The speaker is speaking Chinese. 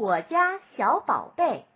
我家小宝贝